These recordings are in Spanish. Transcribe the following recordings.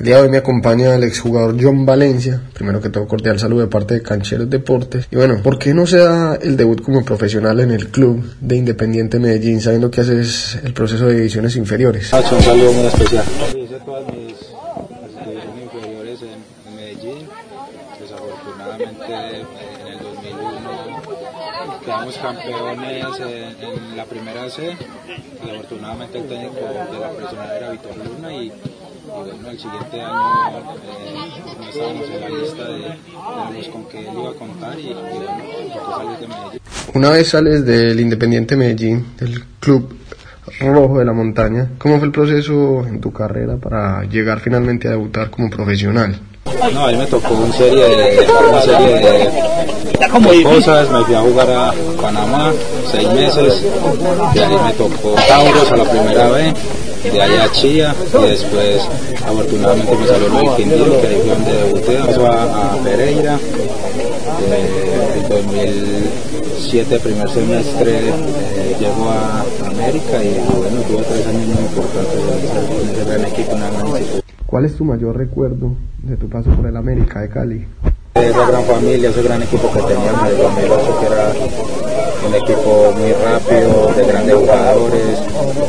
El día de hoy me acompaña el exjugador John Valencia. Primero que todo, cordial saludo de parte de Cancheros Deportes. Y bueno, ¿por qué no se da el debut como profesional en el club de Independiente Medellín, sabiendo que haces el proceso de divisiones inferiores? un saludo muy especial. Hice todas mis, divisiones inferiores en, Medellín. Desafortunadamente, en el 2001 quedamos campeones en, la primera C. Desafortunadamente, el técnico de la profesional era Víctor Luna y y bueno, el siguiente año eh, estábamos en la lista de, de los con que él iba a contar y, y bueno, salir de Medellín. Una vez sales del Independiente Medellín, del club rojo de la montaña, ¿cómo fue el proceso en tu carrera para llegar finalmente a debutar como profesional? No, a mí me tocó una serie de, una serie de cosas, me fui a jugar a Panamá seis meses, de ahí me tocó Tauros a la primera vez, de allá a Chía y después afortunadamente me salió Luis Quindío que ahí fue donde debuté, pasó a, a Pereira, eh, en 2007 primer semestre eh, llegó a América y bueno, tuvo tres años muy importantes en ese gran equipo en ¿Cuál es tu mayor recuerdo de tu paso por el América de Cali? Esa gran familia, ese gran equipo que teníamos de 2008 que era un equipo muy rápido, de grandes jugadores,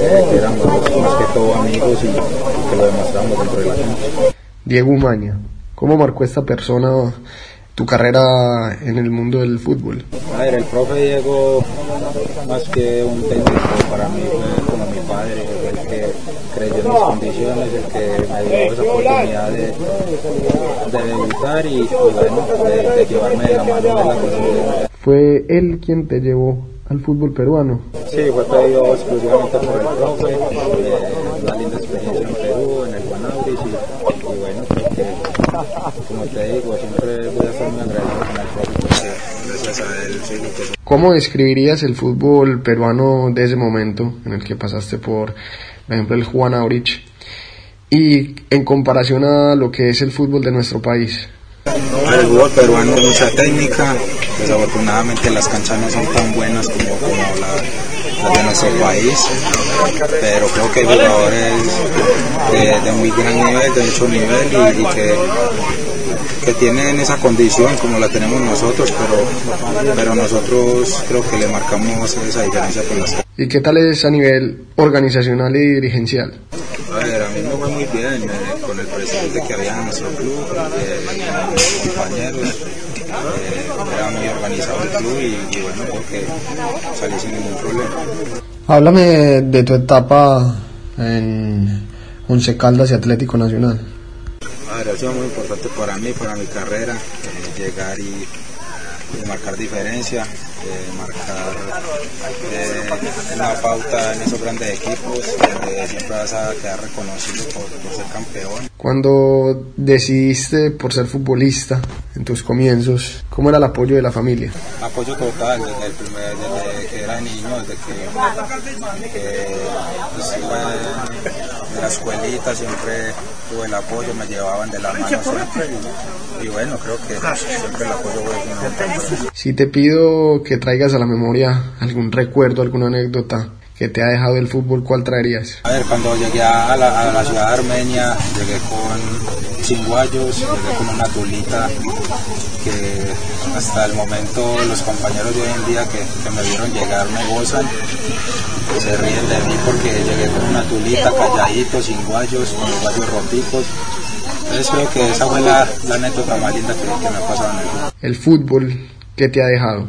eh, que éramos más que todo amigos y, que lo demostramos dentro de la cancha. Diego Umaña, ¿cómo marcó esta persona tu carrera en el mundo del fútbol? A ver, el profe Diego, más que un técnico, para mí fue como mi padre, el que creyó en mis condiciones, el que me dio esa oportunidad de, de debutar y, bueno, de, de, llevarme de la mano de la posibilidad. ¿Fue él quien te llevó al fútbol peruano? Sí, fue pedido exclusivamente por el profe, eh, una linda experiencia en Perú, en el Guanabris y, y bueno, como te digo, siempre voy a estar muy agradecido con el profe porque gracias a él que soy. ¿Cómo describirías el fútbol peruano de ese momento en el que pasaste por, por ejemplo, el Juan Aurich y en comparación a lo que es el fútbol de nuestro país? El fútbol peruano mucha técnica, desafortunadamente las canchas no son tan buenas como, como la, las de nuestro país, pero creo que hay jugadores de, de muy gran nivel, de mucho nivel y, y que que tienen esa condición como la tenemos nosotros, pero, pero nosotros creo que le marcamos esa diferencia con las ¿Y qué tal es a nivel organizacional y dirigencial? A ver, a mí me fue muy bien eh, con el presidente que había en nuestro club, eh, compañeros, eh, era muy organizado el club y, y bueno, creo que salí sin ningún problema. Háblame de tu etapa en Once Caldas y Atlético Nacional. A ver, ha sido muy importante para mí, para mi carrera, eh, llegar y, y, marcar diferencia, eh, marcar eh, una pauta en esos grandes equipos, donde siempre vas a quedar reconocido por, por, ser campeón. Cuando decidiste por ser futbolista en tus comienzos, ¿cómo era el apoyo de la familia? Apoyo total, desde, el primer, desde que era niño, desde que, que pues, la escuelita siempre tuve el apoyo, me llevaban de la mano siempre y, y bueno, creo que siempre el apoyo fue. Si te pido que traigas a la memoria algún recuerdo, alguna anécdota que te ha dejado el fútbol, ¿cuál traerías? A ver, cuando llegué a la, a la ciudad de Armenia, llegué con cinguayos, llegué con una tulita que hasta el momento los compañeros de hoy en día que, que me vieron llegar me gozan, se ríen de mí porque llegué con una tulita, calladito, sin guayos, con los guayos roticos. Entonces creo que esa fue la, la anécdota más linda que, que me ha pasado en el fútbol. El fútbol, ¿qué te ha dejado?